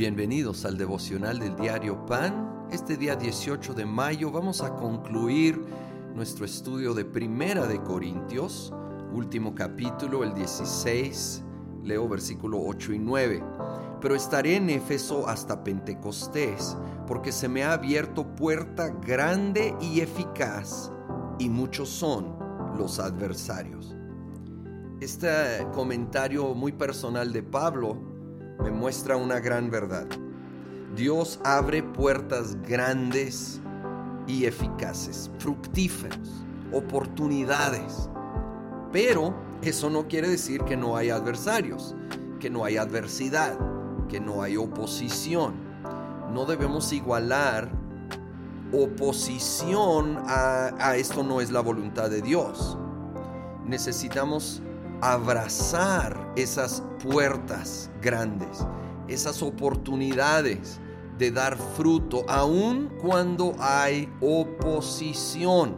Bienvenidos al devocional del diario Pan. Este día 18 de mayo vamos a concluir nuestro estudio de Primera de Corintios, último capítulo, el 16, leo versículo 8 y 9. Pero estaré en Éfeso hasta Pentecostés, porque se me ha abierto puerta grande y eficaz, y muchos son los adversarios. Este comentario muy personal de Pablo me muestra una gran verdad. Dios abre puertas grandes y eficaces, fructíferos, oportunidades. Pero eso no quiere decir que no hay adversarios, que no hay adversidad, que no hay oposición. No debemos igualar oposición a, a esto no es la voluntad de Dios. Necesitamos abrazar esas puertas grandes, esas oportunidades de dar fruto, aun cuando hay oposición,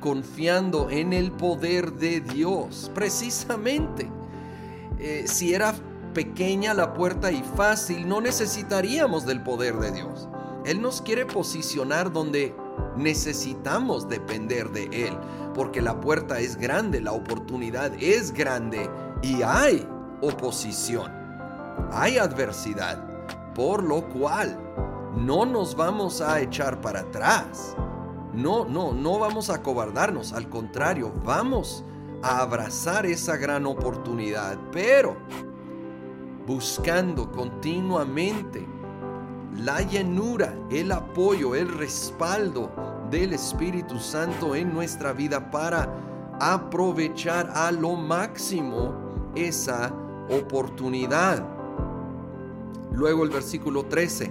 confiando en el poder de Dios. Precisamente, eh, si era pequeña la puerta y fácil, no necesitaríamos del poder de Dios. Él nos quiere posicionar donde necesitamos depender de Él, porque la puerta es grande, la oportunidad es grande y hay oposición, hay adversidad, por lo cual no nos vamos a echar para atrás. No, no, no vamos a cobardarnos, al contrario, vamos a abrazar esa gran oportunidad, pero buscando continuamente la llenura, el apoyo, el respaldo del Espíritu Santo en nuestra vida para aprovechar a lo máximo esa oportunidad. Luego el versículo 13,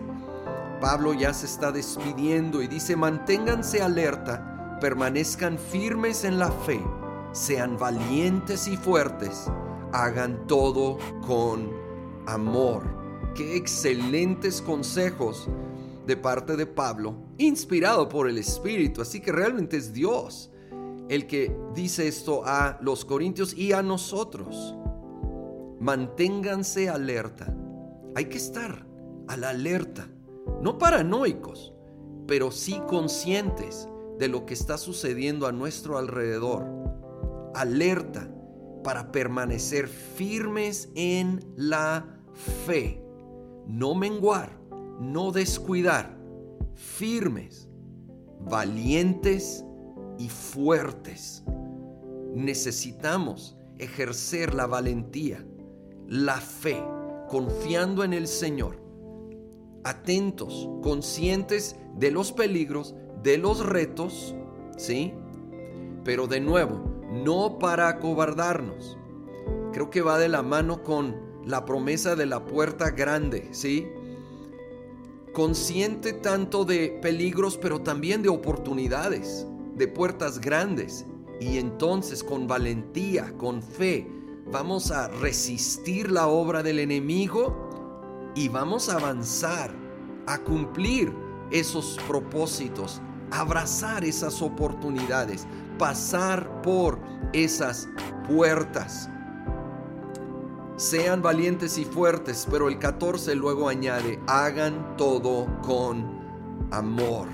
Pablo ya se está despidiendo y dice, manténganse alerta, permanezcan firmes en la fe, sean valientes y fuertes, hagan todo con amor. Qué excelentes consejos de parte de Pablo, inspirado por el Espíritu. Así que realmente es Dios el que dice esto a los corintios y a nosotros manténganse alerta. Hay que estar a la alerta, no paranoicos, pero sí conscientes de lo que está sucediendo a nuestro alrededor. Alerta para permanecer firmes en la fe. No menguar, no descuidar. Firmes, valientes y fuertes. Necesitamos ejercer la valentía la fe, confiando en el Señor, atentos, conscientes de los peligros, de los retos, ¿sí? Pero de nuevo, no para acobardarnos. Creo que va de la mano con la promesa de la puerta grande, ¿sí? Consciente tanto de peligros, pero también de oportunidades, de puertas grandes. Y entonces con valentía, con fe, vamos a resistir la obra del enemigo y vamos a avanzar, a cumplir esos propósitos, abrazar esas oportunidades, pasar por esas puertas. Sean valientes y fuertes, pero el 14 luego añade, hagan todo con amor.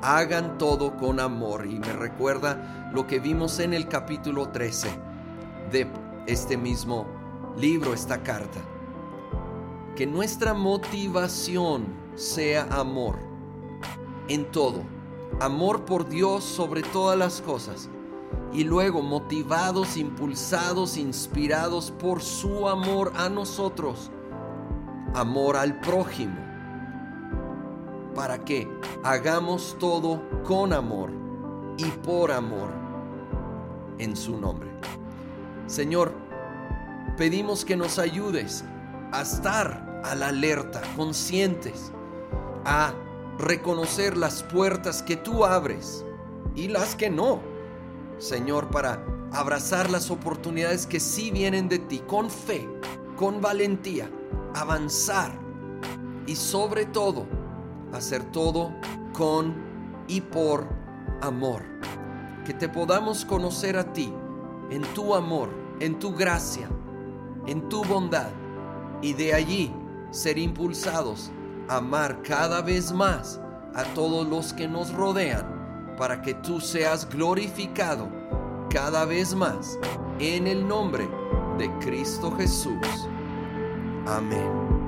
Hagan todo con amor. Y me recuerda lo que vimos en el capítulo 13 de este mismo libro, esta carta. Que nuestra motivación sea amor en todo. Amor por Dios sobre todas las cosas. Y luego motivados, impulsados, inspirados por su amor a nosotros. Amor al prójimo. Para que hagamos todo con amor y por amor en su nombre. Señor, pedimos que nos ayudes a estar a la alerta, conscientes, a reconocer las puertas que tú abres y las que no. Señor, para abrazar las oportunidades que sí vienen de ti con fe, con valentía, avanzar y sobre todo hacer todo con y por amor. Que te podamos conocer a ti en tu amor en tu gracia, en tu bondad, y de allí ser impulsados a amar cada vez más a todos los que nos rodean, para que tú seas glorificado cada vez más en el nombre de Cristo Jesús. Amén.